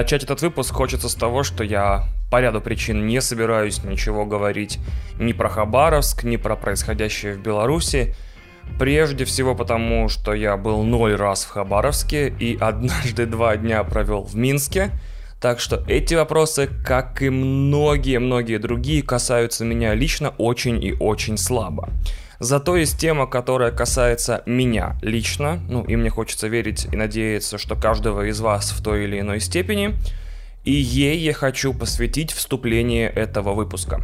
Начать этот выпуск хочется с того, что я по ряду причин не собираюсь ничего говорить ни про Хабаровск, ни про происходящее в Беларуси. Прежде всего потому, что я был ноль раз в Хабаровске и однажды два дня провел в Минске. Так что эти вопросы, как и многие-многие другие, касаются меня лично очень и очень слабо. Зато есть тема, которая касается меня лично, ну и мне хочется верить и надеяться, что каждого из вас в той или иной степени, и ей я хочу посвятить вступление этого выпуска.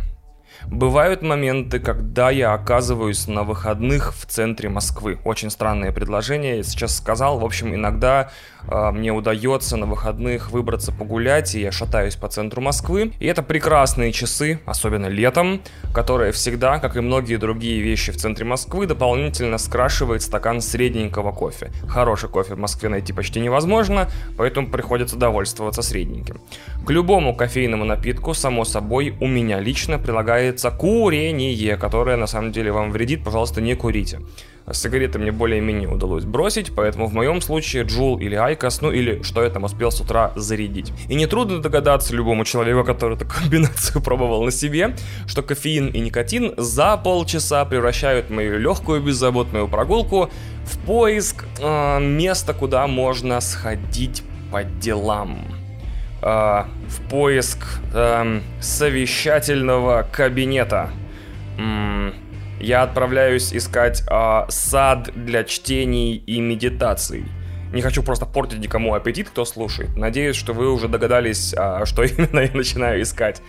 Бывают моменты, когда я оказываюсь на выходных в центре Москвы. Очень странное предложение, я сейчас сказал. В общем, иногда э, мне удается на выходных выбраться погулять, и я шатаюсь по центру Москвы. И это прекрасные часы, особенно летом, которые всегда, как и многие другие вещи в центре Москвы, дополнительно скрашивает стакан средненького кофе. Хороший кофе в Москве найти почти невозможно, поэтому приходится довольствоваться средненьким. К любому кофейному напитку, само собой, у меня лично прилагается называется курение, которое на самом деле вам вредит, пожалуйста, не курите. Сигареты мне более-менее удалось бросить, поэтому в моем случае Juul или IQOS, ну или что я там успел с утра зарядить. И нетрудно догадаться любому человеку, который эту комбинацию пробовал на себе, что кофеин и никотин за полчаса превращают мою легкую беззаботную прогулку в поиск э, места, куда можно сходить по делам э, в поиск э, совещательного кабинета. М- я отправляюсь искать э, сад для чтений и медитаций. Не хочу просто портить никому аппетит, кто слушает. Надеюсь, что вы уже догадались, а, что именно я начинаю искать.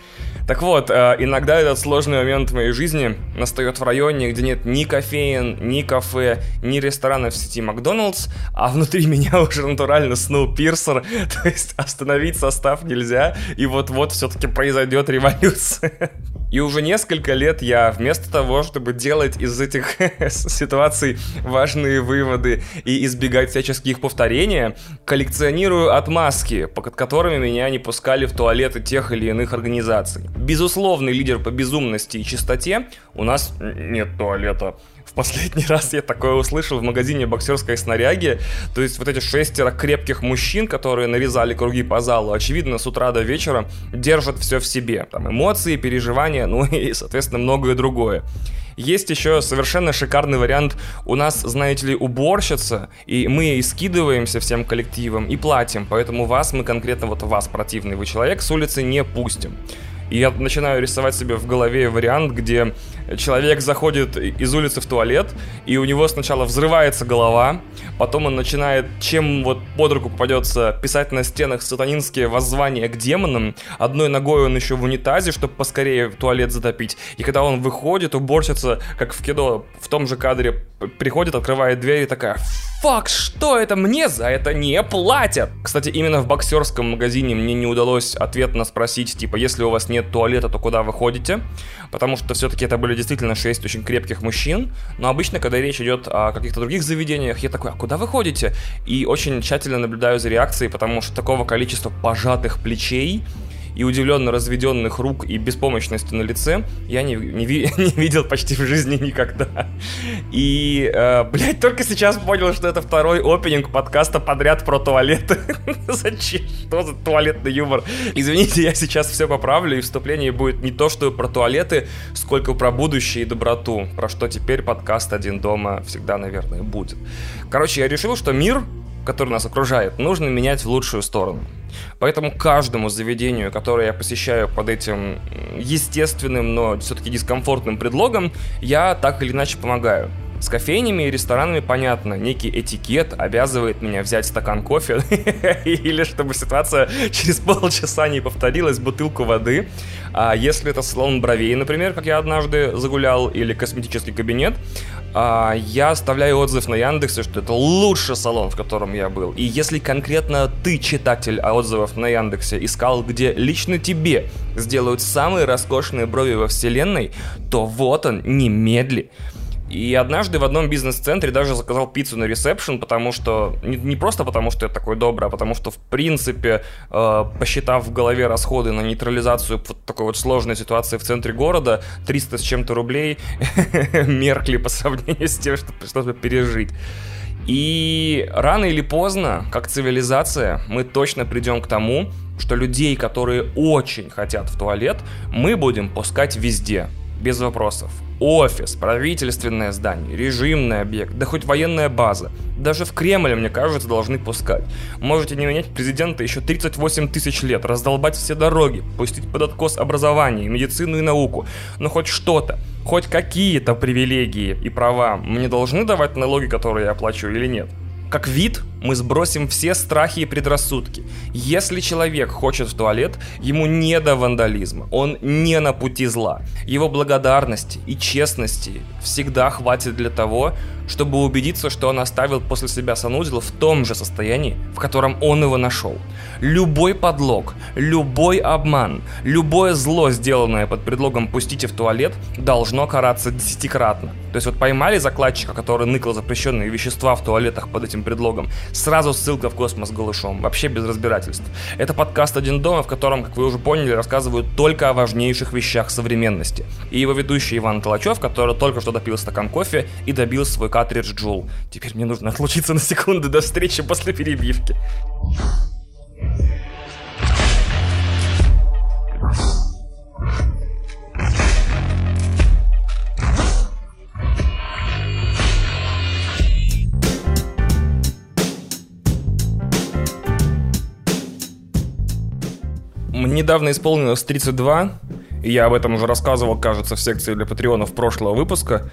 Так вот, а, иногда этот сложный момент в моей жизни настает в районе, где нет ни кофеин, ни кафе, ни ресторанов в сети Макдоналдс, а внутри меня уже натурально Сноупирсер, то есть остановить состав нельзя, и вот-вот все-таки произойдет революция. И уже несколько лет я вместо того, чтобы делать из этих ситуаций важные выводы и избегать всяческих повторения, коллекционирую отмазки, под которыми меня не пускали в туалеты тех или иных организаций. Безусловный лидер по безумности и чистоте у нас нет туалета последний раз я такое услышал в магазине боксерской снаряги. То есть вот эти шестеро крепких мужчин, которые нарезали круги по залу, очевидно, с утра до вечера держат все в себе. Там эмоции, переживания, ну и, соответственно, многое другое. Есть еще совершенно шикарный вариант. У нас, знаете ли, уборщица, и мы и скидываемся всем коллективом, и платим. Поэтому вас, мы конкретно вот вас, противный вы человек, с улицы не пустим. И я начинаю рисовать себе в голове вариант, где человек заходит из улицы в туалет, и у него сначала взрывается голова, потом он начинает, чем вот под руку попадется, писать на стенах сатанинские воззвания к демонам. Одной ногой он еще в унитазе, чтобы поскорее туалет затопить. И когда он выходит, уборщица, как в кино, в том же кадре, приходит, открывает дверь и такая «Фак, что это? Мне за это не платят!» Кстати, именно в боксерском магазине мне не удалось ответно спросить, типа, если у вас нет туалета, то куда вы ходите? Потому что все-таки это были действительно шесть очень крепких мужчин, но обычно, когда речь идет о каких-то других заведениях, я такой, а куда вы ходите? И очень тщательно наблюдаю за реакцией, потому что такого количества пожатых плечей и удивленно разведенных рук и беспомощности на лице я не, не, не видел почти в жизни никогда. И, э, блядь, только сейчас понял, что это второй опенинг подкаста подряд про туалеты. Зачем? Что за туалетный юмор? Извините, я сейчас все поправлю, и вступление будет не то, что про туалеты, сколько про будущее и доброту, про что теперь подкаст «Один дома» всегда, наверное, будет. Короче, я решил, что мир который нас окружает, нужно менять в лучшую сторону. Поэтому каждому заведению, которое я посещаю под этим естественным, но все-таки дискомфортным предлогом, я так или иначе помогаю. С кофейнями и ресторанами понятно, некий этикет обязывает меня взять стакан кофе, или чтобы ситуация через полчаса не повторилась, бутылку воды. А если это салон бровей, например, как я однажды загулял, или косметический кабинет, а, я оставляю отзыв на Яндексе, что это лучший салон, в котором я был. И если конкретно ты, читатель отзывов на Яндексе, искал, где лично тебе сделают самые роскошные брови во вселенной, то вот он, немедли. И однажды в одном бизнес-центре даже заказал пиццу на ресепшн, потому что... Не, не просто потому, что я такой добрый, а потому что, в принципе, э, посчитав в голове расходы на нейтрализацию вот такой вот сложной ситуации в центре города, 300 с чем-то рублей меркли по сравнению с тем, что пришлось пережить. И рано или поздно, как цивилизация, мы точно придем к тому, что людей, которые очень хотят в туалет, мы будем пускать везде, без вопросов. Офис, правительственное здание, режимный объект, да хоть военная база. Даже в Кремле, мне кажется, должны пускать. Можете не менять президента еще 38 тысяч лет, раздолбать все дороги, пустить под откос образование, медицину и науку. Но хоть что-то, хоть какие-то привилегии и права мне должны давать налоги, которые я оплачиваю или нет? Как вид, мы сбросим все страхи и предрассудки. Если человек хочет в туалет, ему не до вандализма, он не на пути зла. Его благодарности и честности всегда хватит для того, чтобы убедиться, что он оставил после себя санузел в том же состоянии, в котором он его нашел. Любой подлог, любой обман, любое зло, сделанное под предлогом «пустите в туалет», должно караться десятикратно. То есть вот поймали закладчика, который ныкал запрещенные вещества в туалетах под этим предлогом, сразу ссылка в космос голышом, вообще без разбирательств. Это подкаст «Один дома», в котором, как вы уже поняли, рассказывают только о важнейших вещах современности. И его ведущий Иван Толачев, который только что допил стакан кофе и добил свой картридж Джул. Теперь мне нужно отлучиться на секунду до встречи после перебивки. Недавно исполнилось 32, и я об этом уже рассказывал, кажется, в секции для патреонов прошлого выпуска.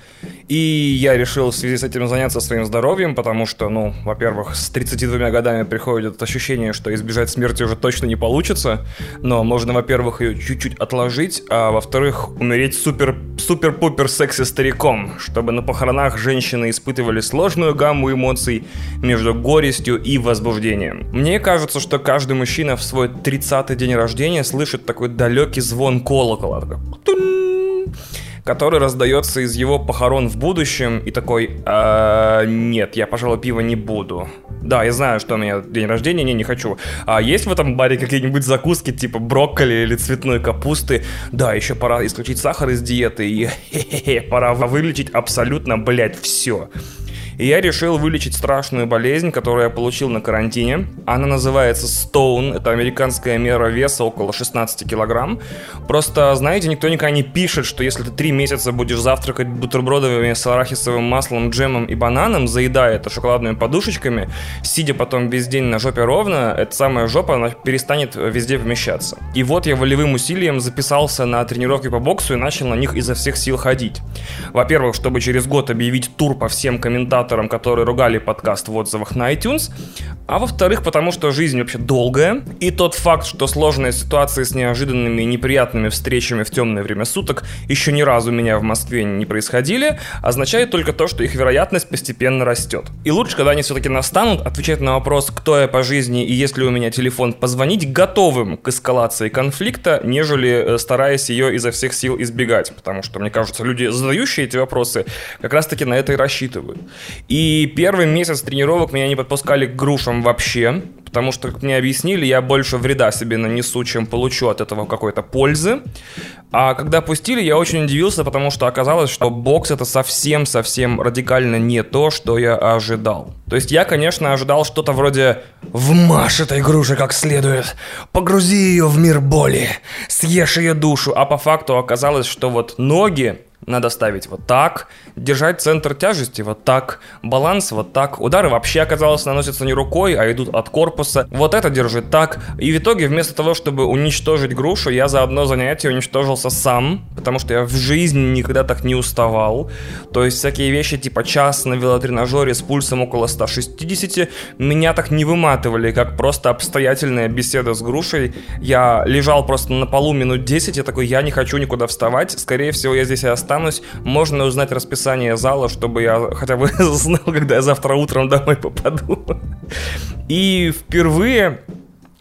И я решил в связи с этим заняться своим здоровьем, потому что, ну, во-первых, с 32 годами приходит ощущение, что избежать смерти уже точно не получится. Но можно, во-первых, ее чуть-чуть отложить, а во-вторых, умереть супер супер-пупер секси стариком, чтобы на похоронах женщины испытывали сложную гамму эмоций между горестью и возбуждением. Мне кажется, что каждый мужчина в свой 30-й день рождения слышит такой далекий звон колокола. Который раздается из его похорон в будущем и такой, а, нет, я, пожалуй, пива не буду. Да, я знаю, что у меня день рождения, не, не хочу. А есть в этом баре какие-нибудь закуски типа брокколи или цветной капусты? Да, еще пора исключить сахар из диеты и пора вылечить абсолютно, блядь, все. И я решил вылечить страшную болезнь, которую я получил на карантине. Она называется Stone. Это американская мера веса около 16 килограмм. Просто, знаете, никто никогда не пишет, что если ты три месяца будешь завтракать бутербродами с арахисовым маслом, джемом и бананом, заедая это шоколадными подушечками, сидя потом весь день на жопе ровно, эта самая жопа, она перестанет везде помещаться. И вот я волевым усилием записался на тренировки по боксу и начал на них изо всех сил ходить. Во-первых, чтобы через год объявить тур по всем комментаторам комментаторам, которые ругали подкаст в отзывах на iTunes, а во-вторых, потому что жизнь вообще долгая, и тот факт, что сложные ситуации с неожиданными и неприятными встречами в темное время суток еще ни разу у меня в Москве не происходили, означает только то, что их вероятность постепенно растет. И лучше, когда они все-таки настанут, отвечать на вопрос, кто я по жизни и есть ли у меня телефон, позвонить готовым к эскалации конфликта, нежели э, стараясь ее изо всех сил избегать, потому что, мне кажется, люди, задающие эти вопросы, как раз-таки на это и рассчитывают. И первый месяц тренировок меня не подпускали к грушам вообще, потому что, как мне объяснили, я больше вреда себе нанесу, чем получу от этого какой-то пользы. А когда пустили, я очень удивился, потому что оказалось, что бокс это совсем-совсем радикально не то, что я ожидал. То есть я, конечно, ожидал что-то вроде «Вмажь этой груши как следует, погрузи ее в мир боли, съешь ее душу», а по факту оказалось, что вот ноги надо ставить вот так, держать центр тяжести вот так, баланс вот так. Удары вообще, оказалось, наносятся не рукой, а идут от корпуса. Вот это держит так. И в итоге, вместо того, чтобы уничтожить грушу, я за одно занятие уничтожился сам, потому что я в жизни никогда так не уставал. То есть всякие вещи типа час на велотренажере с пульсом около 160 меня так не выматывали, как просто обстоятельная беседа с грушей. Я лежал просто на полу минут 10, я такой, я не хочу никуда вставать, скорее всего, я здесь и останусь останусь. Можно узнать расписание зала, чтобы я хотя бы знал, когда я завтра утром домой попаду. И впервые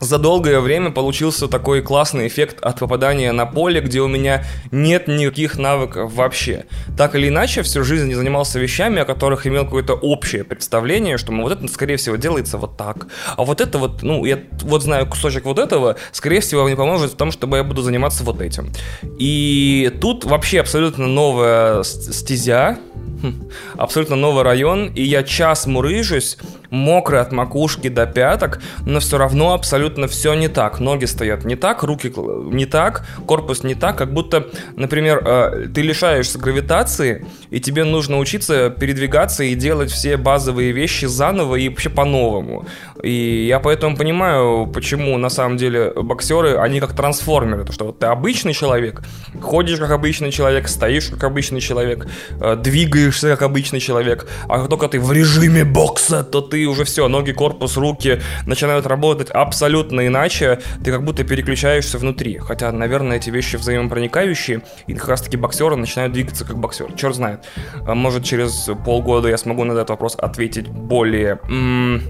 за долгое время получился такой классный эффект от попадания на поле, где у меня нет никаких навыков вообще. Так или иначе, всю жизнь я занимался вещами, о которых имел какое-то общее представление, что ну, вот это, скорее всего, делается вот так. А вот это вот, ну, я вот знаю кусочек вот этого, скорее всего, мне поможет в том, чтобы я буду заниматься вот этим. И тут вообще абсолютно новая стезя, абсолютно новый район, и я час мурыжусь, мокрый от макушки до пяток, но все равно абсолютно все не так. Ноги стоят не так, руки не так, корпус не так, как будто, например, э, ты лишаешься гравитации, и тебе нужно учиться передвигаться и делать все базовые вещи заново и вообще по-новому. И я поэтому понимаю, почему на самом деле боксеры, они как трансформеры, то что вот ты обычный человек, ходишь как обычный человек, стоишь как обычный человек, э, двигаешься как обычный человек, а как только ты в режиме бокса, то ты уже все, ноги, корпус, руки начинают работать абсолютно иначе, ты как будто переключаешься внутри. Хотя, наверное, эти вещи взаимопроникающие, и как раз таки боксеры начинают двигаться как боксер. Черт знает. А может, через полгода я смогу на этот вопрос ответить более... М-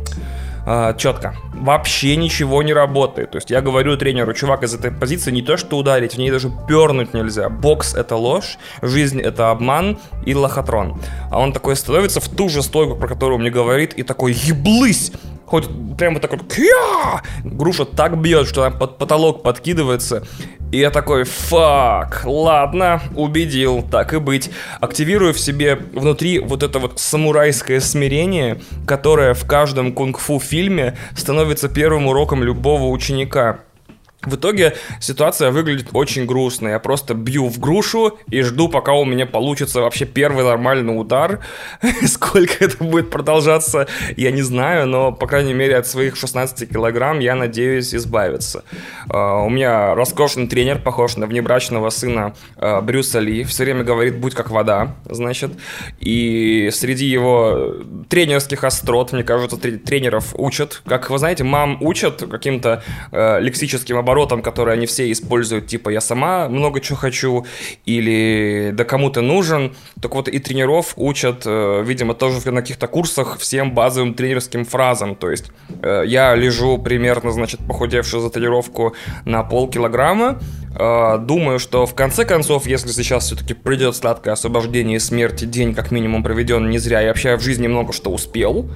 э, четко. Вообще ничего не работает. То есть я говорю тренеру, чувак, из этой позиции не то что ударить, в ней даже пернуть нельзя. Бокс это ложь, жизнь это обман и лохотрон. А он такой становится в ту же стойку, про которую мне говорит, и такой еблысь! Хоть прямо такой кья! Груша так бьет, что она под потолок подкидывается. И я такой, фак, ладно, убедил, так и быть. Активирую в себе внутри вот это вот самурайское смирение, которое в каждом кунг-фу фильме становится первым уроком любого ученика. В итоге ситуация выглядит очень грустно. Я просто бью в грушу и жду, пока у меня получится вообще первый нормальный удар. Сколько это будет продолжаться, я не знаю, но, по крайней мере, от своих 16 килограмм я надеюсь избавиться. Uh, у меня роскошный тренер, похож на внебрачного сына uh, Брюса Ли. Все время говорит «будь как вода», значит. И среди его тренерских острот, мне кажется, тренеров учат. Как вы знаете, мам учат каким-то uh, лексическим оборотом оборотом, которые они все используют, типа «я сама много чего хочу» или «да кому ты нужен». Так вот и тренеров учат, э, видимо, тоже на каких-то курсах всем базовым тренерским фразам. То есть э, я лежу примерно, значит, похудевший за тренировку на полкилограмма, э, Думаю, что в конце концов, если сейчас все-таки придет сладкое освобождение и смерти, день как минимум проведен не зря, я вообще в жизни много что успел,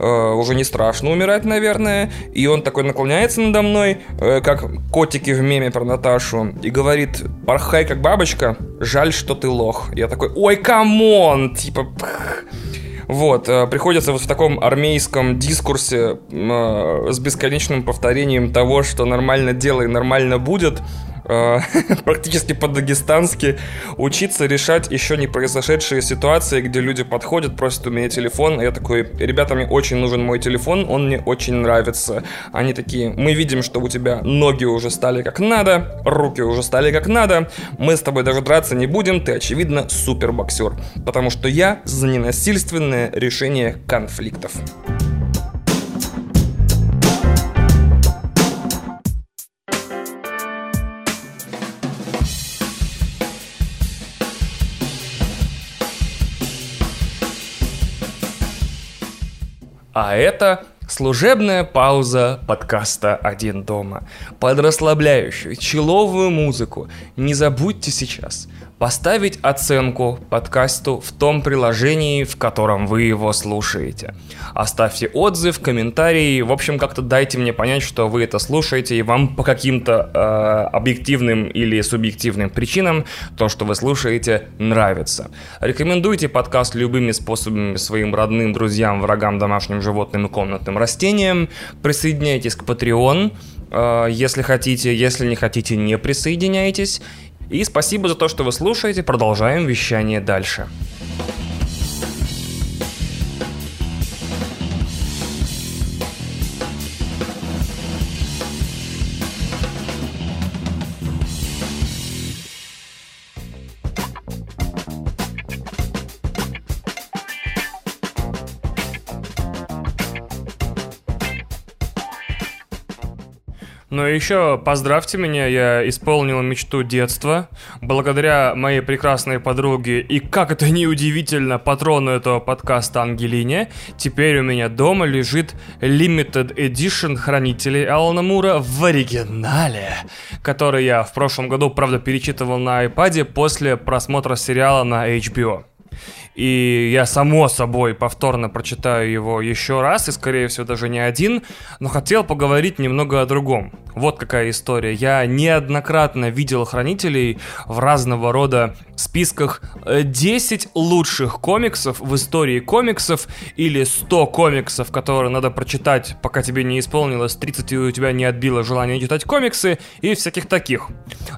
э, уже не страшно умирать, наверное. И он такой наклоняется надо мной, э, как котики в меме про Наташу, и говорит, порхай как бабочка, жаль, что ты лох. Я такой, ой, come on, типа... Вот, э, приходится вот в таком армейском дискурсе с бесконечным повторением того, что нормально делай, нормально будет, практически по-дагестански учиться решать еще не произошедшие ситуации, где люди подходят, просят у меня телефон, и я такой, ребята, мне очень нужен мой телефон, он мне очень нравится. Они такие, мы видим, что у тебя ноги уже стали как надо, руки уже стали как надо, мы с тобой даже драться не будем, ты, очевидно, супер боксер, потому что я за ненасильственное решение конфликтов. А это служебная пауза подкаста «Один дома». Под расслабляющую, человую музыку не забудьте сейчас – поставить оценку подкасту в том приложении, в котором вы его слушаете. Оставьте отзыв, комментарий, в общем, как-то дайте мне понять, что вы это слушаете, и вам по каким-то э, объективным или субъективным причинам то, что вы слушаете, нравится. Рекомендуйте подкаст любыми способами своим родным, друзьям, врагам, домашним животным и комнатным растениям. Присоединяйтесь к Patreon, э, если хотите, если не хотите, не присоединяйтесь. И спасибо за то, что вы слушаете. Продолжаем вещание дальше. Еще поздравьте меня, я исполнил мечту детства. Благодаря моей прекрасной подруге и, как это не удивительно, патрону этого подкаста Ангелине, теперь у меня дома лежит Limited Edition хранителей Алана Мура в оригинале, который я в прошлом году, правда, перечитывал на iPad после просмотра сериала на HBO. И я, само собой, повторно прочитаю его еще раз, и, скорее всего, даже не один, но хотел поговорить немного о другом. Вот какая история. Я неоднократно видел хранителей в разного рода списках 10 э, лучших комиксов в истории комиксов или 100 комиксов, которые надо прочитать, пока тебе не исполнилось 30 и у тебя не отбило желание читать комиксы и всяких таких.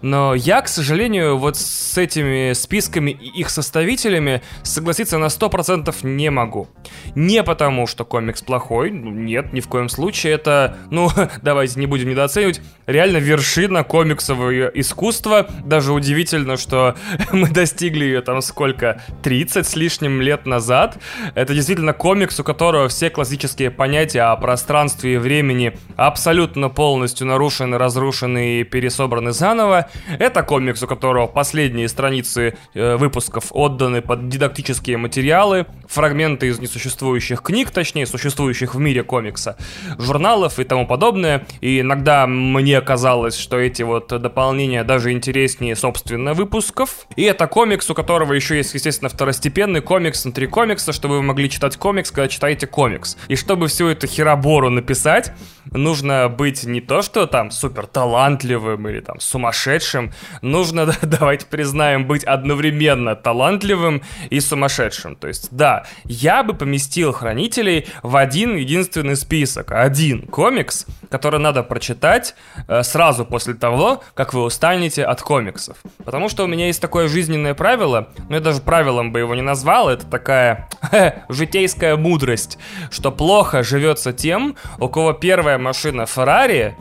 Но я, к сожалению, вот с этими списками и их составителями согласиться на 100% не могу. Не потому, что комикс плохой, ну, нет, ни в коем случае, это, ну, давайте не будем недооценивать, реально вершина комиксового искусства. Даже удивительно, что мы достигли ее там сколько, 30 с лишним лет назад. Это действительно комикс, у которого все классические понятия о пространстве и времени абсолютно полностью нарушены, разрушены и пересобраны заново. Это комикс, у которого последние страницы э, выпусков отданы под дидактические материалы, фрагменты из несуществующих книг, точнее, существующих в мире комикса, журналов и тому подобное. И иногда мне казалось, что эти вот дополнения даже интереснее, собственно, выпусков. И это комикс, у которого еще есть, естественно, второстепенный комикс внутри комикса, чтобы вы могли читать комикс, когда читаете комикс. И чтобы всю эту херобору написать, нужно быть не то, что там супер талантливым или там сумасшедшим, нужно, давайте признаем, быть одновременно талантливым и сумасшедшим. То есть, да, я бы поместил хранителей в один единственный список. Один комикс, который надо прочитать э, сразу после того, как вы устанете от комиксов. Потому что у меня есть такое жизненное правило, но я даже правилом бы его не назвал, это такая житейская мудрость, что плохо живется тем, у кого первая машина Феррари,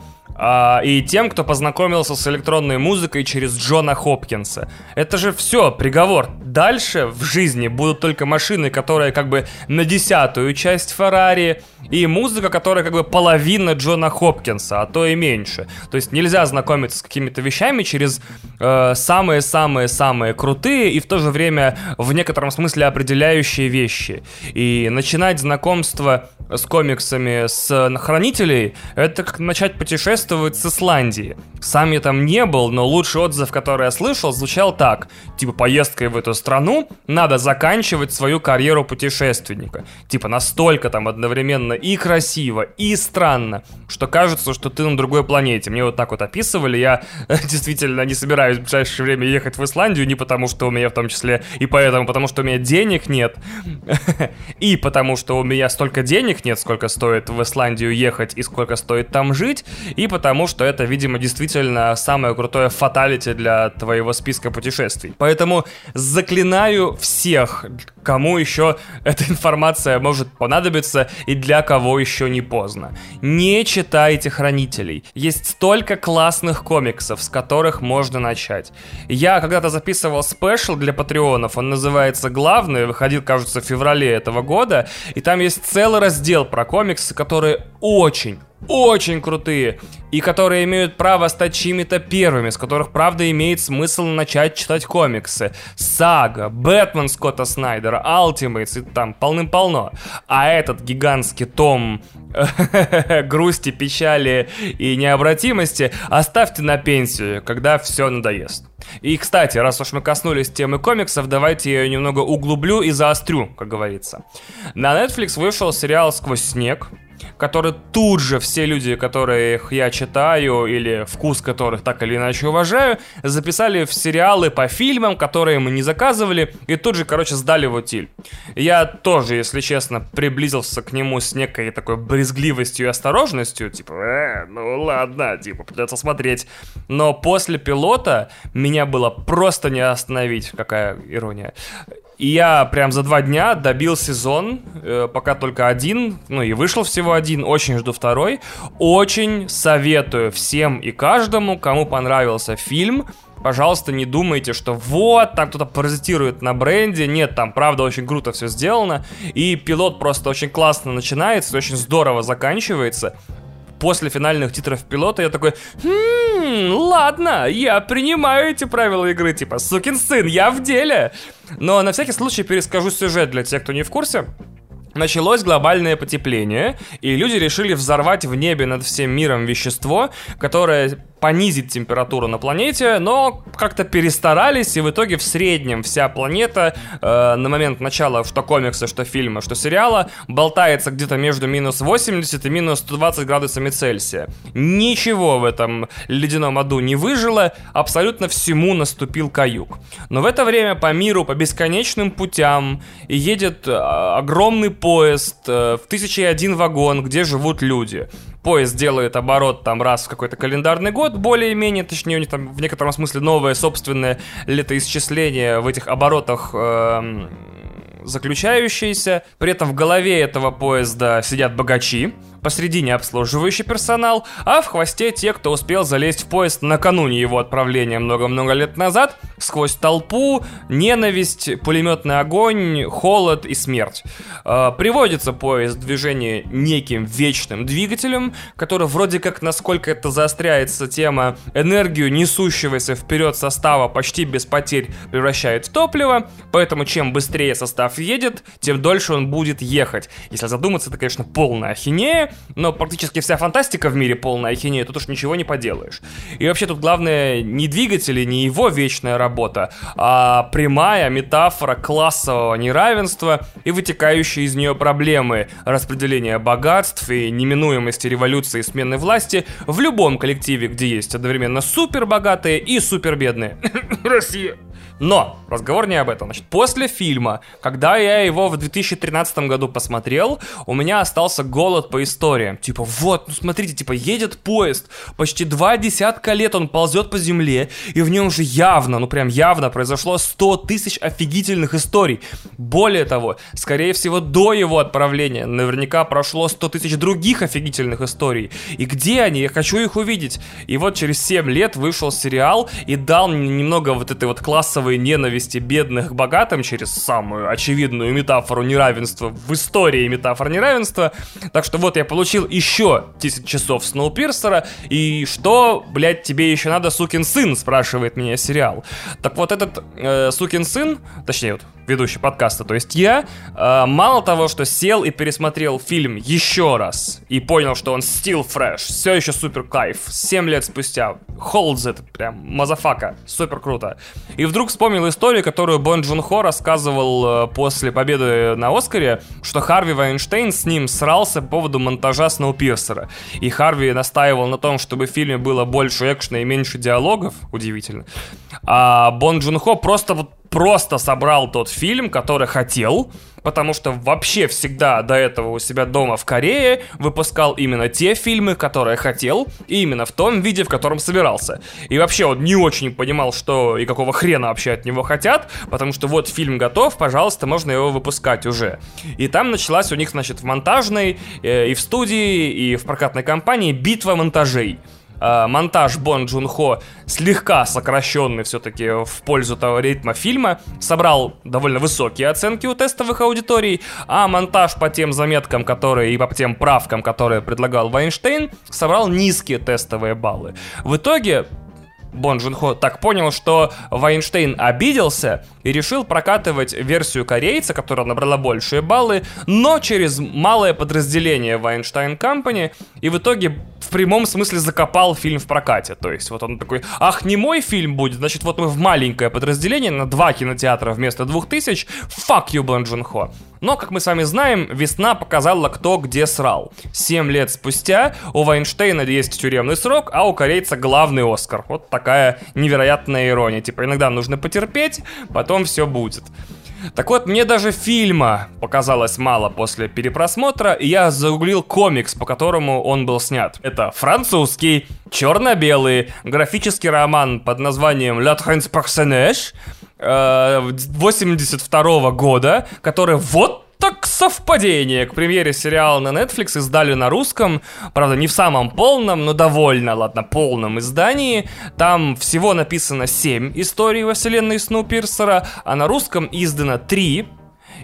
и тем, кто познакомился с электронной музыкой через Джона Хопкинса. Это же все, приговор. Дальше в жизни будут только машины, которые как бы на десятую часть Феррари, и музыка, которая как бы половина Джона Хопкинса, а то и меньше. То есть нельзя знакомиться с какими-то вещами через э, самые-самые-самые крутые и в то же время в некотором смысле определяющие вещи. И начинать знакомство с комиксами с хранителей, это как начать путешествовать с Исландии. Сам я там не был, но лучший отзыв, который я слышал, звучал так. Типа, поездкой в эту страну надо заканчивать свою карьеру путешественника. Типа, настолько там одновременно и красиво, и странно, что кажется, что ты на другой планете. Мне вот так вот описывали, я действительно не собираюсь в ближайшее время ехать в Исландию, не потому что у меня в том числе, и поэтому, потому что у меня денег нет, и потому что у меня столько денег нет, сколько стоит в Исландию ехать и сколько стоит там жить, и потому что это, видимо, действительно самое крутое фаталити для твоего списка путешествий. Поэтому заклинаю всех, кому еще эта информация может понадобиться и для кого еще не поздно. Не читайте Хранителей. Есть столько классных комиксов, с которых можно начать. Я когда-то записывал спешл для патреонов, он называется «Главный», выходил, кажется, в феврале этого года, и там есть целый раздел про комиксы, которые очень, очень крутые и которые имеют право стать чьими-то первыми, с которых, правда, имеет смысл начать читать комиксы. Сага, Бэтмен Скотта Снайдера, Ultimates и там полным-полно. А этот гигантский том грусти, печали и необратимости оставьте на пенсию, когда все надоест. И, кстати, раз уж мы коснулись темы комиксов, давайте я ее немного углублю и заострю, как говорится. На Netflix вышел сериал «Сквозь снег», который тут же все люди, которых я читаю или вкус которых так или иначе уважаю, записали в сериалы по фильмам, которые мы не заказывали, и тут же, короче, сдали в утиль. Я тоже, если честно, приблизился к нему с некой такой брезгливостью и осторожностью, типа, э, ну ладно, типа, придется смотреть. Но после пилота меня было просто не остановить, какая ирония. И я прям за два дня добил сезон, э, пока только один, ну и вышел всего один, очень жду второй. Очень советую всем и каждому, кому понравился фильм, пожалуйста, не думайте, что вот, там кто-то паразитирует на бренде. Нет, там правда очень круто все сделано. И пилот просто очень классно начинается, очень здорово заканчивается после финальных титров пилота я такой, хм, ладно, я принимаю эти правила игры, типа, сукин сын, я в деле. Но на всякий случай перескажу сюжет для тех, кто не в курсе. Началось глобальное потепление, и люди решили взорвать в небе над всем миром вещество, которое понизить температуру на планете, но как-то перестарались, и в итоге в среднем вся планета э, на момент начала что комикса, что фильма, что сериала болтается где-то между минус 80 и минус 120 градусами Цельсия. Ничего в этом ледяном аду не выжило, абсолютно всему наступил каюк. Но в это время по миру, по бесконечным путям едет э, огромный поезд э, в тысячи один вагон, где живут люди поезд делает оборот там раз в какой-то календарный год, более-менее, точнее, у них там в некотором смысле новое собственное летоисчисление в этих оборотах э, заключающееся. При этом в голове этого поезда сидят богачи, посредине обслуживающий персонал, а в хвосте те, кто успел залезть в поезд накануне его отправления много-много лет назад, сквозь толпу, ненависть, пулеметный огонь, холод и смерть. Э, приводится поезд в движение неким вечным двигателем, который вроде как, насколько это заостряется тема, энергию несущегося вперед состава почти без потерь превращает в топливо, поэтому чем быстрее состав едет, тем дольше он будет ехать. Если задуматься, это, конечно, полная ахинея, но практически вся фантастика в мире полная ахинея, тут уж ничего не поделаешь. И вообще тут главное не двигатель не его вечная работа, а прямая метафора классового неравенства и вытекающие из нее проблемы распределения богатств и неминуемости революции и смены власти в любом коллективе, где есть одновременно супер богатые и супер бедные. Россия. Но разговор не об этом. Значит, после фильма, когда я его в 2013 году посмотрел, у меня остался голод по историям. Типа, вот, ну смотрите, типа, едет поезд, почти два десятка лет он ползет по земле, и в нем же явно, ну прям явно произошло 100 тысяч офигительных историй. Более того, скорее всего, до его отправления наверняка прошло 100 тысяч других офигительных историй. И где они? Я хочу их увидеть. И вот через 7 лет вышел сериал и дал мне немного вот этой вот классовой массовой ненависти бедных к богатым через самую очевидную метафору неравенства в истории метафор неравенства. Так что вот я получил еще 10 часов Snowpiercer'а, и что, блядь, тебе еще надо, сукин сын, спрашивает меня сериал. Так вот этот э, сукин сын, точнее вот ведущий подкаста, то есть я, э, мало того, что сел и пересмотрел фильм еще раз и понял, что он still fresh, все еще супер кайф, 7 лет спустя, holds it, прям, motherfucker, супер круто. И вдруг вспомнил историю, которую Бон Джун Хо рассказывал э, после победы на Оскаре, что Харви Вайнштейн с ним срался по поводу монтажа Snowpiercer'а. И Харви настаивал на том, чтобы в фильме было больше экшена и меньше диалогов, удивительно. А Бон Джун Хо просто вот просто собрал тот фильм, который хотел, потому что вообще всегда до этого у себя дома в Корее выпускал именно те фильмы, которые хотел, и именно в том виде, в котором собирался. И вообще он не очень понимал, что и какого хрена вообще от него хотят, потому что вот фильм готов, пожалуйста, можно его выпускать уже. И там началась у них, значит, в монтажной, э, и в студии, и в прокатной компании битва монтажей э, монтаж Бон Джун Хо слегка сокращенный все-таки в пользу того ритма фильма, собрал довольно высокие оценки у тестовых аудиторий, а монтаж по тем заметкам, которые и по тем правкам, которые предлагал Вайнштейн, собрал низкие тестовые баллы. В итоге Бон Джун Хо так понял, что Вайнштейн обиделся и решил прокатывать версию корейца, которая набрала большие баллы, но через малое подразделение Вайнштейн Компани, и в итоге прямом смысле закопал фильм в прокате. То есть вот он такой, ах, не мой фильм будет, значит вот мы в маленькое подразделение на два кинотеатра вместо двух тысяч, fuck you, Бон Джун Хо. Но, как мы с вами знаем, весна показала, кто где срал. Семь лет спустя у Вайнштейна есть тюремный срок, а у корейца главный Оскар. Вот такая невероятная ирония. Типа, иногда нужно потерпеть, потом все будет. Так вот, мне даже фильма показалось мало после перепросмотра, и я загуглил комикс, по которому он был снят. Это французский, черно-белый, графический роман под названием «La Transpersonnage», 82 -го года, который вот так совпадение. К премьере сериала на Netflix издали на русском, правда, не в самом полном, но довольно, ладно, полном издании. Там всего написано 7 историй во вселенной Сноупирсера, а на русском издано 3,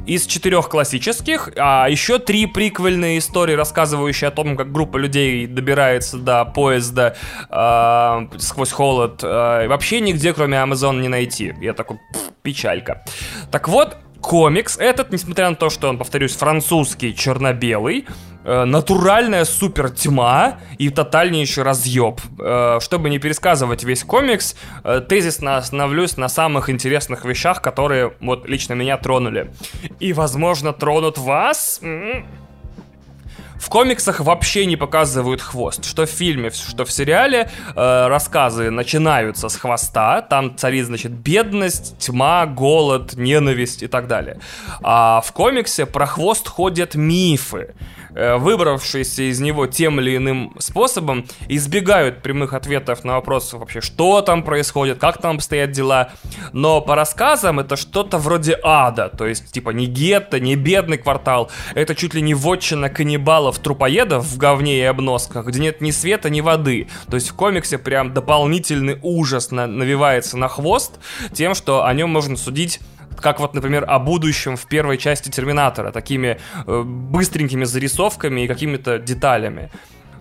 из четырех классических, а еще три приквельные истории, рассказывающие о том, как группа людей добирается до поезда э, сквозь холод. Э, вообще нигде, кроме Amazon, не найти. Я такой, пф, печалька. Так вот, комикс этот, несмотря на то, что он, повторюсь, французский, черно-белый, э, натуральная супер тьма и тотальнейший разъеб. Э, чтобы не пересказывать весь комикс, э, тезисно остановлюсь на самых интересных вещах, которые вот лично меня тронули. И, возможно, тронут вас. В комиксах вообще не показывают хвост. Что в фильме, что в сериале э, рассказы начинаются с хвоста. Там царит, значит, бедность, тьма, голод, ненависть и так далее. А в комиксе про хвост ходят мифы. Э, выбравшиеся из него тем или иным способом, избегают прямых ответов на вопросы вообще, что там происходит, как там обстоят дела. Но по рассказам это что-то вроде ада, то есть типа не гетто, не бедный квартал, это чуть ли не вотчина каннибалов-трупоедов в говне и обносках, где нет ни света, ни воды. То есть в комиксе прям дополнительный ужас на навивается на хвост тем, что о нем можно судить как вот, например, о будущем в первой части Терминатора, такими э, быстренькими зарисовками и какими-то деталями.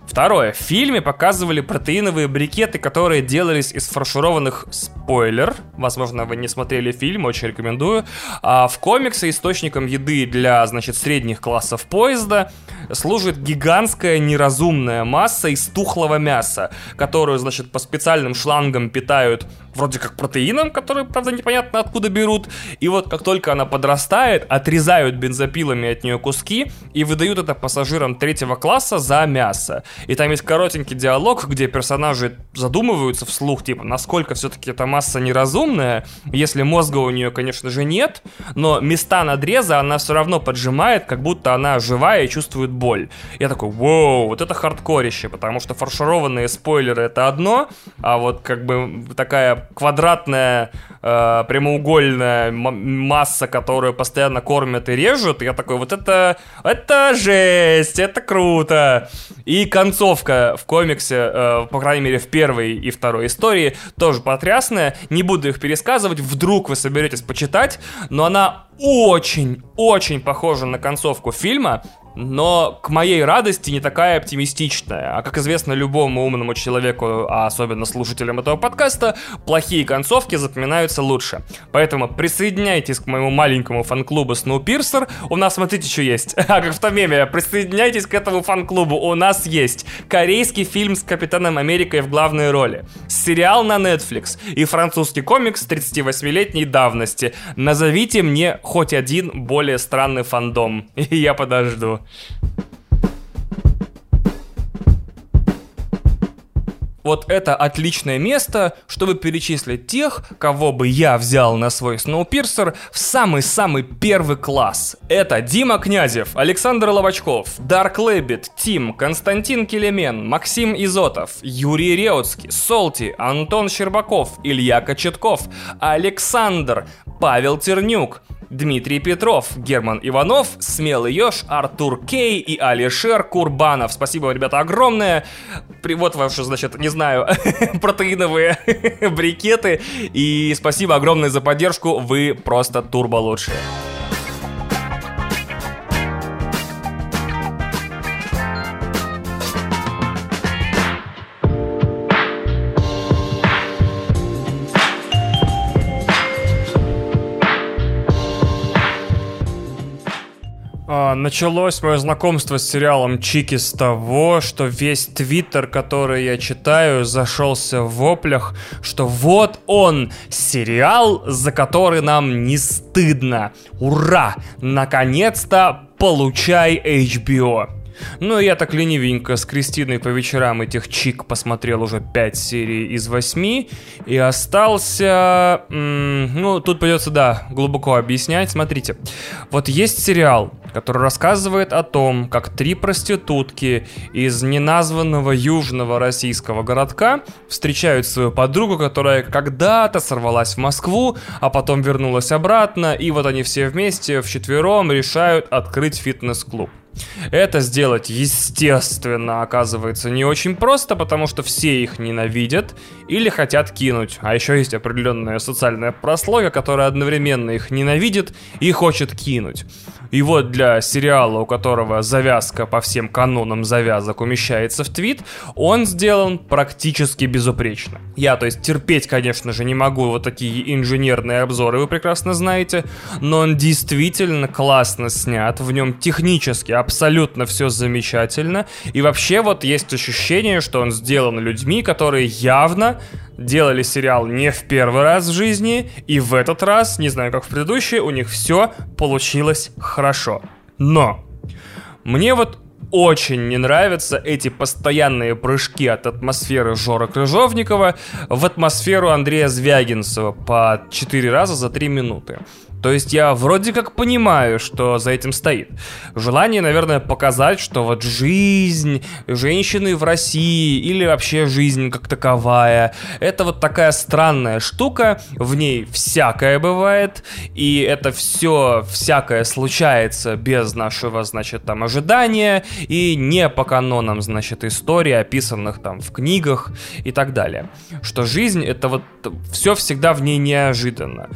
Второе. В фильме показывали протеиновые брикеты, которые делались из фаршированных спойлер. Возможно, вы не смотрели фильм, очень рекомендую. А в комиксе источником еды для, значит, средних классов поезда служит гигантская неразумная масса из тухлого мяса, которую, значит, по специальным шлангам питают вроде как протеином, который, правда, непонятно откуда берут. И вот как только она подрастает, отрезают бензопилами от нее куски и выдают это пассажирам третьего класса за мясо. И там есть коротенький диалог, где персонажи задумываются вслух, типа, насколько все-таки эта масса неразумная, если мозга у нее, конечно же, нет, но места надреза она все равно поджимает, как будто она живая и чувствует боль. Я такой, вау, вот это хардкорище, потому что фаршированные спойлеры это одно, а вот как бы такая квадратная, э, прямоугольная масса, которую постоянно кормят и режут, я такой, вот это, это жесть, это круто. И концовка в комиксе, э, по крайней мере, в первой и второй истории, тоже потрясная. Не буду их пересказывать, вдруг вы соберетесь почитать, но она очень-очень похожа на концовку фильма, но к моей радости не такая оптимистичная. А как известно любому умному человеку, а особенно слушателям этого подкаста, плохие концовки запоминаются лучше. Поэтому присоединяйтесь к моему маленькому фан-клубу Snowpiercer. У нас, смотрите, что есть. А как в том меме, присоединяйтесь к этому фан-клубу. У нас есть корейский фильм с Капитаном Америкой в главной роли, сериал на Netflix и французский комикс 38-летней давности. Назовите мне хоть один более странный фандом, и я подожду. Вот это отличное место, чтобы перечислить тех, кого бы я взял на свой Сноупирсер в самый-самый первый класс. Это Дима Князев, Александр Ловачков, Дарк Лэббит, Тим, Константин Келемен, Максим Изотов, Юрий Реутский, Солти, Антон Щербаков, Илья Кочетков, Александр, Павел Тернюк, Дмитрий Петров, Герман Иванов, Смелый Ёж, Артур Кей и Алишер Курбанов. Спасибо ребята, огромное. Вот ваши, значит, не знаю, протеиновые брикеты. И спасибо огромное за поддержку. Вы просто турбо лучшие. Началось мое знакомство с сериалом Чики с того, что весь твиттер, который я читаю, зашелся в воплях, что вот он, сериал, за который нам не стыдно. Ура! Наконец-то получай HBO. Ну, я так ленивенько с Кристиной по вечерам этих чик посмотрел уже 5 серий из 8 и остался... ну, тут придется, да, глубоко объяснять. Смотрите, вот есть сериал, который рассказывает о том, как три проститутки из неназванного южного российского городка встречают свою подругу, которая когда-то сорвалась в Москву, а потом вернулась обратно, и вот они все вместе, вчетвером, решают открыть фитнес-клуб. Это сделать, естественно, оказывается не очень просто, потому что все их ненавидят или хотят кинуть. А еще есть определенная социальная прослойка, которая одновременно их ненавидит и хочет кинуть. И вот для сериала, у которого завязка по всем канонам завязок умещается в твит, он сделан практически безупречно. Я, то есть, терпеть, конечно же, не могу вот такие инженерные обзоры, вы прекрасно знаете, но он действительно классно снят, в нем технически абсолютно все замечательно, и вообще вот есть ощущение, что он сделан людьми, которые явно делали сериал не в первый раз в жизни, и в этот раз, не знаю как в предыдущий, у них все получилось хорошо. Но мне вот очень не нравятся эти постоянные прыжки от атмосферы Жора Крыжовникова в атмосферу Андрея Звягинцева по 4 раза за 3 минуты. То есть я вроде как понимаю, что за этим стоит. Желание, наверное, показать, что вот жизнь женщины в России или вообще жизнь как таковая, это вот такая странная штука, в ней всякое бывает, и это все всякое случается без нашего, значит, там ожидания и не по канонам, значит, истории, описанных там в книгах и так далее. Что жизнь это вот все всегда в ней неожиданно.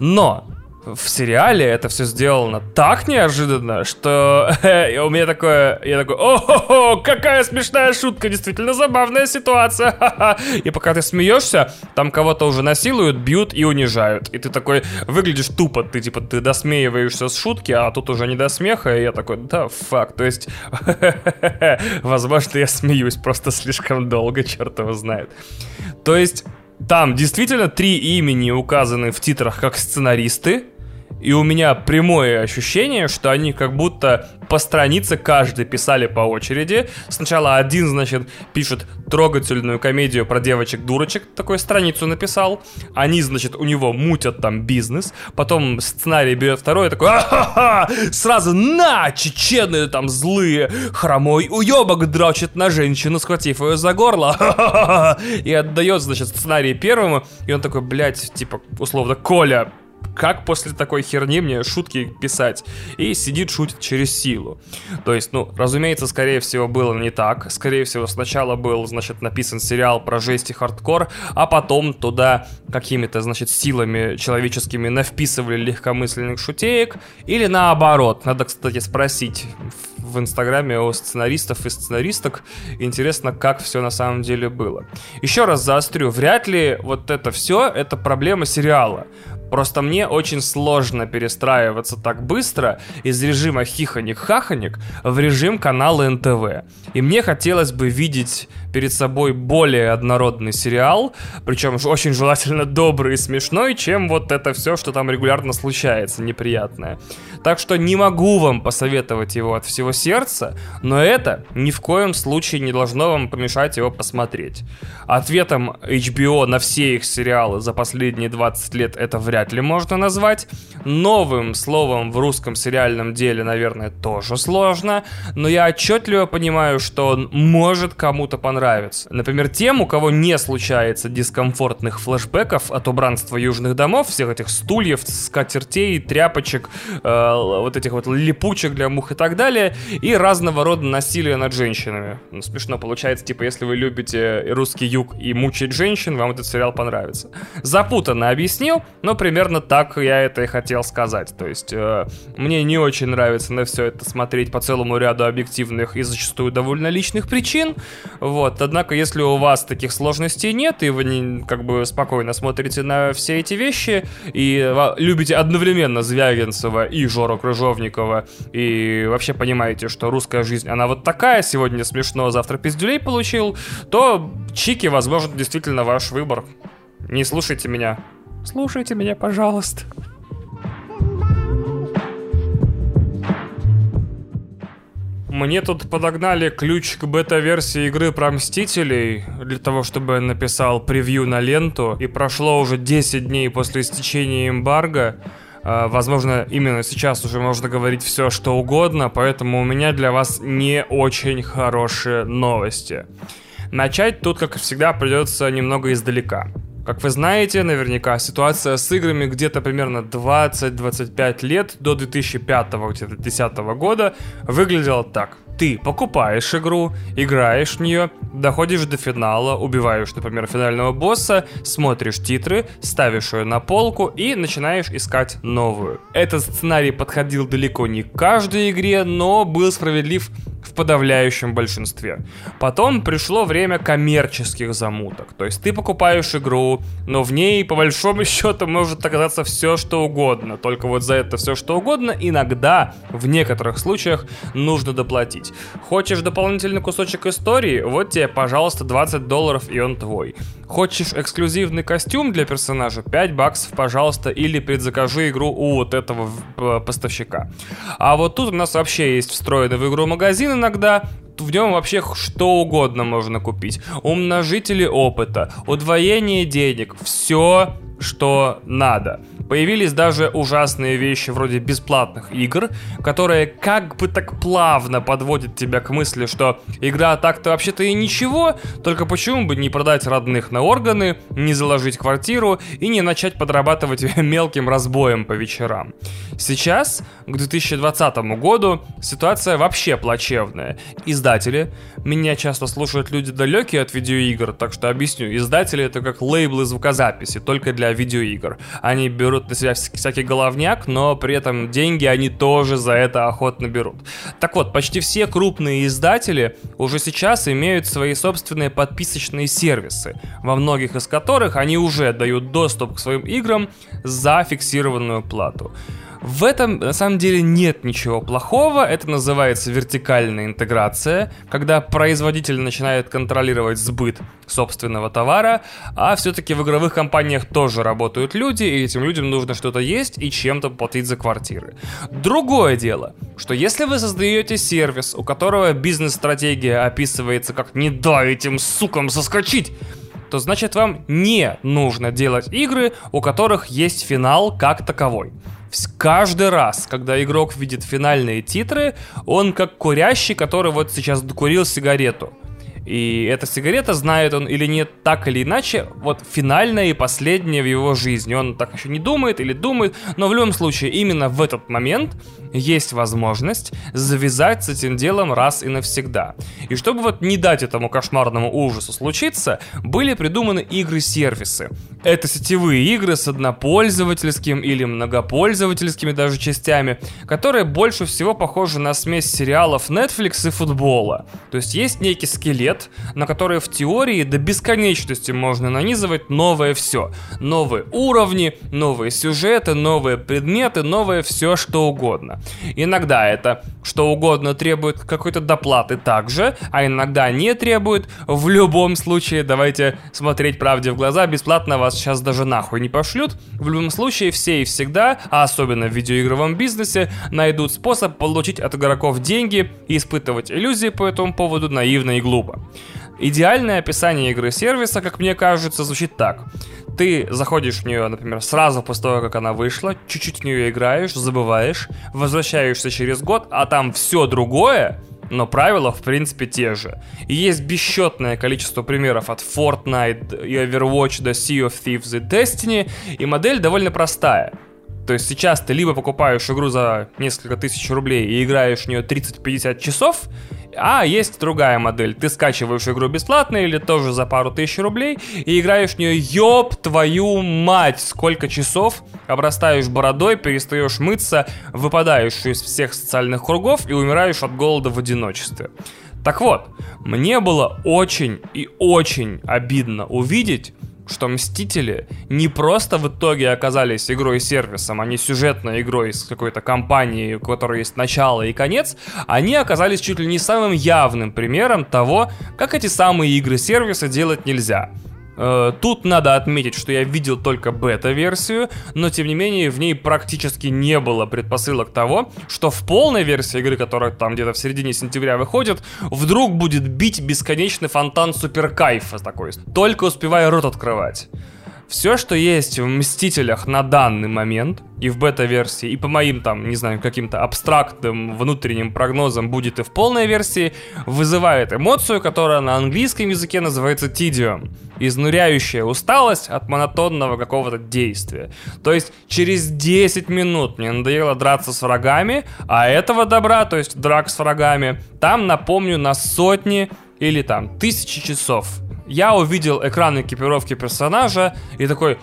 Но в сериале это все сделано так неожиданно, что у меня такое, я такой, о какая смешная шутка, действительно забавная ситуация, и пока ты смеешься, там кого-то уже насилуют, бьют и унижают, и ты такой выглядишь тупо, ты типа ты досмеиваешься с шутки, а тут уже не до смеха, и я такой, да, факт, то есть, возможно, я смеюсь просто слишком долго, черт его знает. То есть там действительно три имени указаны в титрах как сценаристы, и у меня прямое ощущение, что они как будто по странице каждый писали по очереди. Сначала один, значит, пишет трогательную комедию про девочек-дурочек, такую страницу написал. Они, значит, у него мутят там бизнес. Потом сценарий берет второй, такой, а-ха-ха, сразу на, чечены там злые. Хромой уебок дрочит на женщину, схватив ее за горло. И отдает, значит, сценарий первому. И он такой, блядь, типа, условно, Коля, как после такой херни мне шутки писать? И сидит, шутит через силу. То есть, ну, разумеется, скорее всего, было не так. Скорее всего, сначала был, значит, написан сериал про жесть и хардкор, а потом туда какими-то, значит, силами человеческими навписывали легкомысленных шутеек. Или наоборот. Надо, кстати, спросить в Инстаграме у сценаристов и сценаристок. Интересно, как все на самом деле было. Еще раз заострю, вряд ли вот это все это проблема сериала. Просто мне очень сложно перестраиваться так быстро из режима хихоник-хахоник в режим канала НТВ. И мне хотелось бы видеть перед собой более однородный сериал, причем очень желательно добрый и смешной, чем вот это все, что там регулярно случается, неприятное. Так что не могу вам посоветовать его от всего сердца, но это ни в коем случае не должно вам помешать его посмотреть. Ответом HBO на все их сериалы за последние 20 лет это вряд ли можно назвать. Новым словом в русском сериальном деле, наверное, тоже сложно, но я отчетливо понимаю, что он может кому-то понравиться понравится. Например, тем, у кого не случается дискомфортных флешбеков от убранства южных домов, всех этих стульев, скатертей, тряпочек, э, вот этих вот липучек для мух и так далее, и разного рода насилия над женщинами. Ну, смешно получается, типа, если вы любите русский юг и мучить женщин, вам этот сериал понравится. Запутанно объяснил, но примерно так я это и хотел сказать. То есть, э, мне не очень нравится на все это смотреть по целому ряду объективных и зачастую довольно личных причин. Вот, вот, однако, если у вас таких сложностей нет, и вы не, как бы спокойно смотрите на все эти вещи, и любите одновременно Звягинцева и Жору Крыжовникова, и вообще понимаете, что русская жизнь, она вот такая, сегодня смешно, завтра пиздюлей получил, то Чики, возможно, действительно ваш выбор. Не слушайте меня. Слушайте меня, пожалуйста. Мне тут подогнали ключ к бета-версии игры про Мстителей для того, чтобы я написал превью на ленту, и прошло уже 10 дней после истечения эмбарго. А, возможно, именно сейчас уже можно говорить все, что угодно, поэтому у меня для вас не очень хорошие новости. Начать тут, как всегда, придется немного издалека. Как вы знаете, наверняка ситуация с играми где-то примерно 20-25 лет до 2005-2010 года выглядела так. Ты покупаешь игру, играешь в нее, доходишь до финала, убиваешь, например, финального босса, смотришь титры, ставишь ее на полку и начинаешь искать новую. Этот сценарий подходил далеко не к каждой игре, но был справедлив в подавляющем большинстве. Потом пришло время коммерческих замуток. То есть ты покупаешь игру, но в ней по большому счету может оказаться все что угодно. Только вот за это все что угодно иногда, в некоторых случаях, нужно доплатить. Хочешь дополнительный кусочек истории? Вот тебе, пожалуйста, 20 долларов и он твой. Хочешь эксклюзивный костюм для персонажа? 5 баксов, пожалуйста, или предзакажи игру у вот этого э, поставщика. А вот тут у нас вообще есть встроенный в игру магазин иногда, в нем вообще что угодно можно купить. Умножители опыта, удвоение денег, все, что надо. Появились даже ужасные вещи вроде бесплатных игр, которые как бы так плавно подводят тебя к мысли, что игра так-то вообще-то и ничего, только почему бы не продать родных на органы, не заложить квартиру и не начать подрабатывать мелким разбоем по вечерам. Сейчас, к 2020 году, ситуация вообще плачевная. Издатели, меня часто слушают люди далекие от видеоигр, так что объясню, издатели это как лейблы звукозаписи, только для видеоигр. Они берут берут на себя всякий головняк, но при этом деньги они тоже за это охотно берут. Так вот, почти все крупные издатели уже сейчас имеют свои собственные подписочные сервисы, во многих из которых они уже дают доступ к своим играм за фиксированную плату. В этом на самом деле нет ничего плохого, это называется вертикальная интеграция, когда производитель начинает контролировать сбыт собственного товара, а все-таки в игровых компаниях тоже работают люди, и этим людям нужно что-то есть и чем-то платить за квартиры. Другое дело, что если вы создаете сервис, у которого бизнес-стратегия описывается как «не дай этим сукам соскочить», то значит вам не нужно делать игры, у которых есть финал как таковой. Каждый раз, когда игрок видит финальные титры, он как курящий, который вот сейчас докурил сигарету. И эта сигарета, знает он или нет, так или иначе, вот финальная и последняя в его жизни. Он так еще не думает или думает, но в любом случае именно в этот момент есть возможность завязать с этим делом раз и навсегда. И чтобы вот не дать этому кошмарному ужасу случиться, были придуманы игры-сервисы. Это сетевые игры с однопользовательским или многопользовательскими даже частями, которые больше всего похожи на смесь сериалов Netflix и футбола. То есть есть некий скелет, лет, на которые в теории до бесконечности можно нанизывать новое все. Новые уровни, новые сюжеты, новые предметы, новое все что угодно. Иногда это что угодно требует какой-то доплаты также, а иногда не требует. В любом случае, давайте смотреть правде в глаза, бесплатно вас сейчас даже нахуй не пошлют. В любом случае, все и всегда, а особенно в видеоигровом бизнесе, найдут способ получить от игроков деньги и испытывать иллюзии по этому поводу наивно и глупо. Идеальное описание игры-сервиса, как мне кажется, звучит так. Ты заходишь в нее, например, сразу после того, как она вышла, чуть-чуть в нее играешь, забываешь, возвращаешься через год, а там все другое, но правила, в принципе, те же. И есть бесчетное количество примеров от Fortnite и Overwatch до Sea of Thieves и Destiny, и модель довольно простая. То есть сейчас ты либо покупаешь игру за несколько тысяч рублей и играешь в нее 30-50 часов, а есть другая модель. Ты скачиваешь игру бесплатно или тоже за пару тысяч рублей и играешь в нее, ёб твою мать, сколько часов, обрастаешь бородой, перестаешь мыться, выпадаешь из всех социальных кругов и умираешь от голода в одиночестве. Так вот, мне было очень и очень обидно увидеть, что Мстители не просто в итоге оказались игрой-сервисом, не сюжетной игрой с какой-то компанией, у которой есть начало и конец, они оказались чуть ли не самым явным примером того, как эти самые игры-сервисы делать нельзя. Э, тут надо отметить, что я видел только бета-версию, но тем не менее в ней практически не было предпосылок того, что в полной версии игры, которая там где-то в середине сентября выходит, вдруг будет бить бесконечный фонтан суперкайфа такой, только успевая рот открывать. Все, что есть в Мстителях на данный момент, и в бета-версии, и по моим там, не знаю, каким-то абстрактным внутренним прогнозам будет и в полной версии, вызывает эмоцию, которая на английском языке называется тидиум. Изнуряющая усталость от монотонного какого-то действия. То есть через 10 минут мне надоело драться с врагами, а этого добра, то есть драк с врагами, там, напомню, на сотни или там тысячи часов я увидел экран экипировки персонажа и такой...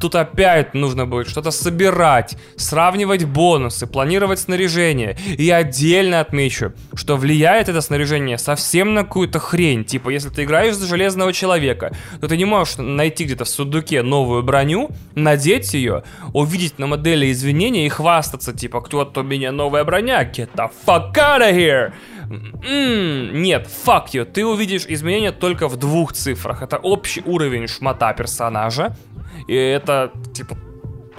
Тут опять нужно будет что-то собирать, сравнивать бонусы, планировать снаряжение. И отдельно отмечу, что влияет это снаряжение совсем на какую-то хрень. Типа, если ты играешь за Железного Человека, то ты не можешь найти где-то в сундуке новую броню, надеть ее, увидеть на модели извинения и хвастаться, типа, кто-то у меня новая броня, get the fuck out of here! Mm, нет, fuck you, ты увидишь изменения только в двух цифрах. Это общий уровень шмата персонажа, и это, типа,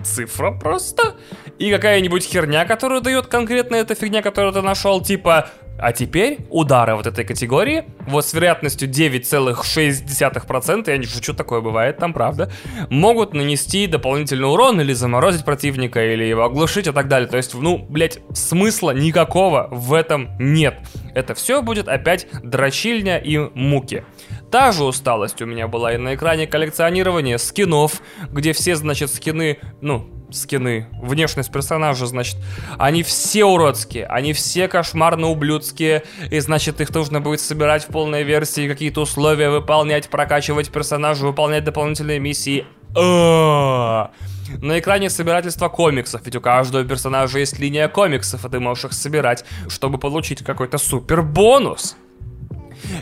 цифра просто. И какая-нибудь херня, которую дает конкретно эта фигня, которую ты нашел, типа а теперь удары вот этой категории, вот с вероятностью 9,6%, я не шучу, такое бывает там, правда, могут нанести дополнительный урон или заморозить противника, или его оглушить и так далее. То есть, ну, блять, смысла никакого в этом нет. Это все будет опять дрочильня и муки. Та же усталость у меня была и на экране коллекционирования скинов, где все, значит, скины, ну, скины, внешность персонажа, значит, они все уродские, они все кошмарно ублюдские, и значит, их нужно будет собирать в полной версии, какие-то условия выполнять, прокачивать персонажа, выполнять дополнительные миссии. На экране собирательство комиксов, ведь у каждого персонажа есть линия комиксов, и ты можешь их собирать, чтобы получить какой-то супер бонус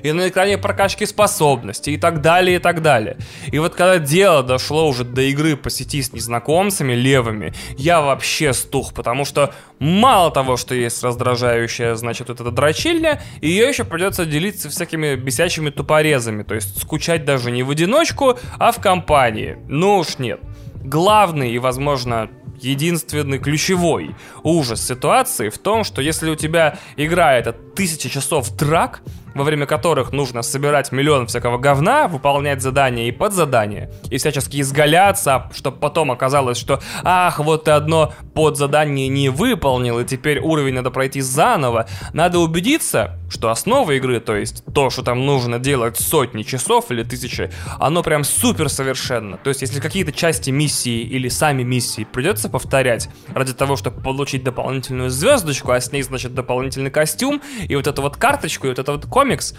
и на экране прокачки способностей и так далее, и так далее. И вот когда дело дошло уже до игры по сети с незнакомцами левыми, я вообще стух, потому что мало того, что есть раздражающая, значит, вот эта дрочильня, ее еще придется делиться всякими бесячими тупорезами, то есть скучать даже не в одиночку, а в компании. Ну уж нет. Главный и, возможно, единственный ключевой ужас ситуации в том, что если у тебя игра это тысяча часов драк, во время которых нужно собирать миллион всякого говна, выполнять задания и подзадания, и всячески изгаляться, чтобы потом оказалось, что ах, вот ты одно подзадание не выполнил, и теперь уровень надо пройти заново. Надо убедиться, что основа игры, то есть то, что там нужно делать сотни часов или тысячи, оно прям супер совершенно. То есть если какие-то части миссии или сами миссии придется повторять ради того, чтобы получить дополнительную звездочку, а с ней, значит, дополнительный костюм, и вот эту вот карточку, и вот это вот комикс,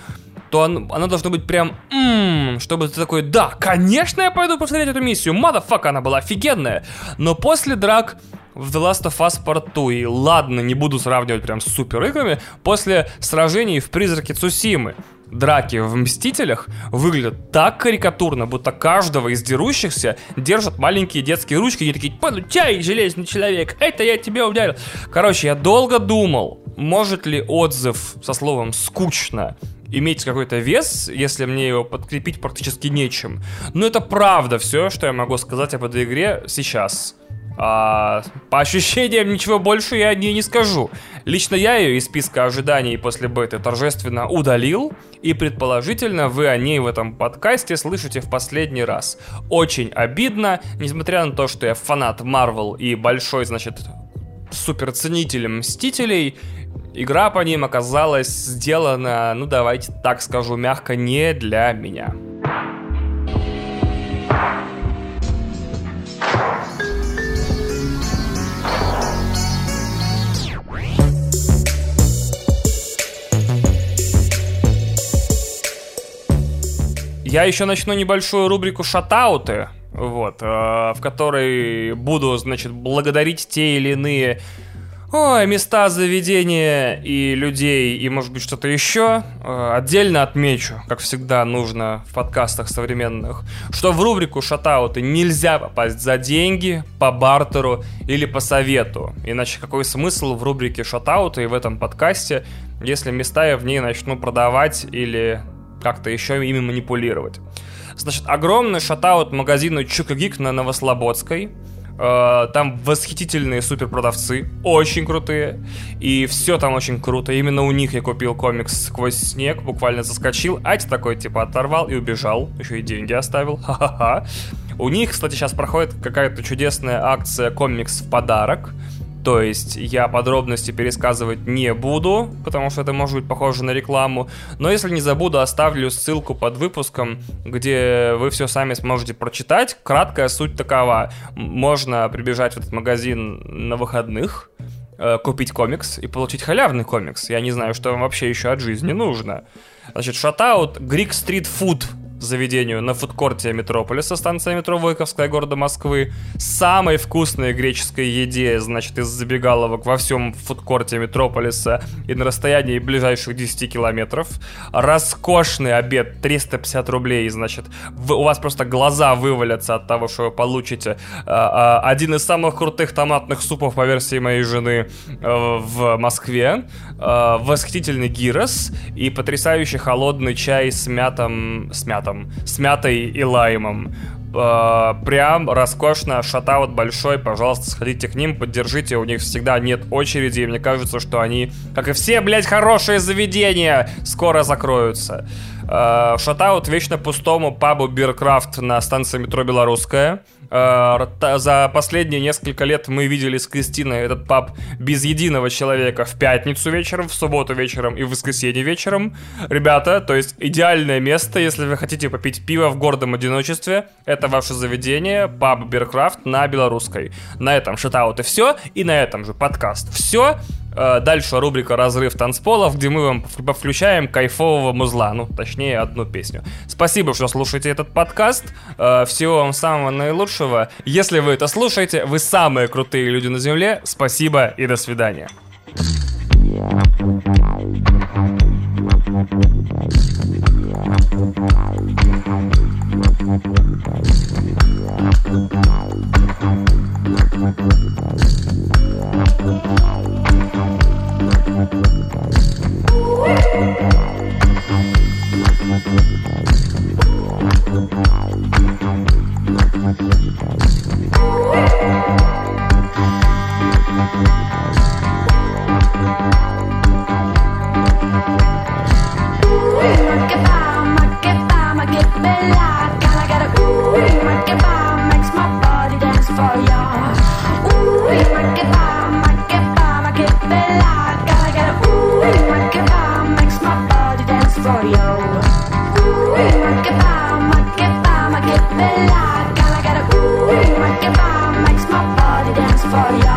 то оно, оно должно быть прям, м-м, чтобы ты такой, да, конечно, я пойду посмотреть эту миссию, motherfuck, она была офигенная. Но после драк в The Last of Us Part 2, и ладно, не буду сравнивать прям с супер играми, после сражений в Призраке Цусимы, драки в Мстителях выглядят так карикатурно, будто каждого из дерущихся держат маленькие детские ручки и такие «Получай, железный человек, это я тебе ударил». Короче, я долго думал, может ли отзыв со словом «скучно» иметь какой-то вес, если мне его подкрепить практически нечем. Но это правда все, что я могу сказать об этой игре сейчас. А, по ощущениям ничего больше я о ней не скажу. Лично я ее из списка ожиданий после беты торжественно удалил, и предположительно вы о ней в этом подкасте слышите в последний раз. Очень обидно, несмотря на то, что я фанат Marvel и большой, значит, суперценитель Мстителей, Игра по ним оказалась сделана, ну давайте так скажу мягко, не для меня. Я еще начну небольшую рубрику шатауты, вот, э, в которой буду, значит, благодарить те или иные Ой, места заведения и людей, и может быть что-то еще. Э, отдельно отмечу, как всегда нужно в подкастах современных, что в рубрику шатауты нельзя попасть за деньги, по бартеру или по совету. Иначе какой смысл в рубрике шатауты и в этом подкасте, если места я в ней начну продавать или как-то еще ими манипулировать. Значит, огромный шатаут магазину Чукагик на Новослободской – там восхитительные суперпродавцы, очень крутые. И все там очень круто. Именно у них я купил комикс «Сквозь снег», буквально заскочил. Ать такой, типа, оторвал и убежал. Еще и деньги оставил. Ха-ха-ха. У них, кстати, сейчас проходит какая-то чудесная акция «Комикс в подарок». То есть я подробности пересказывать не буду, потому что это может быть похоже на рекламу. Но если не забуду, оставлю ссылку под выпуском, где вы все сами сможете прочитать. Краткая суть такова. Можно прибежать в этот магазин на выходных, э, купить комикс и получить халявный комикс. Я не знаю, что вам вообще еще от жизни нужно. Значит, шатаут Greek Street Food заведению на фудкорте Метрополиса, станция метро Войковская города Москвы. Самой вкусной греческой еде, значит, из забегаловок во всем фудкорте Метрополиса и на расстоянии ближайших 10 километров. Роскошный обед, 350 рублей, значит. Вы, у вас просто глаза вывалятся от того, что вы получите. А, а, один из самых крутых томатных супов по версии моей жены а, в Москве. А, восхитительный гирос и потрясающий холодный чай с мятом... С мятом с мятой и лаймом. Э, прям роскошно, шатаут большой, пожалуйста, сходите к ним, поддержите, у них всегда нет очереди, и мне кажется, что они, как и все, блядь, хорошие заведения, скоро закроются. Э, шатаут вечно пустому пабу Биркрафт на станции метро Белорусская. Э, за последние несколько лет мы видели с Кристиной этот паб без единого человека в пятницу вечером, в субботу вечером и в воскресенье вечером. Ребята, то есть идеальное место, если вы хотите попить пиво в гордом одиночестве, это ваше заведение, паб Биркрафт на Белорусской. На этом шатаут все, и на этом же подкаст. Все, дальше рубрика «Разрыв танцполов», где мы вам включаем кайфового музла, ну, точнее, одну песню. Спасибо, что слушаете этот подкаст. Э, всего вам самого наилучшего. Если вы это слушаете, вы самые крутые люди на Земле. Спасибо и до свидания. makes my Thank for.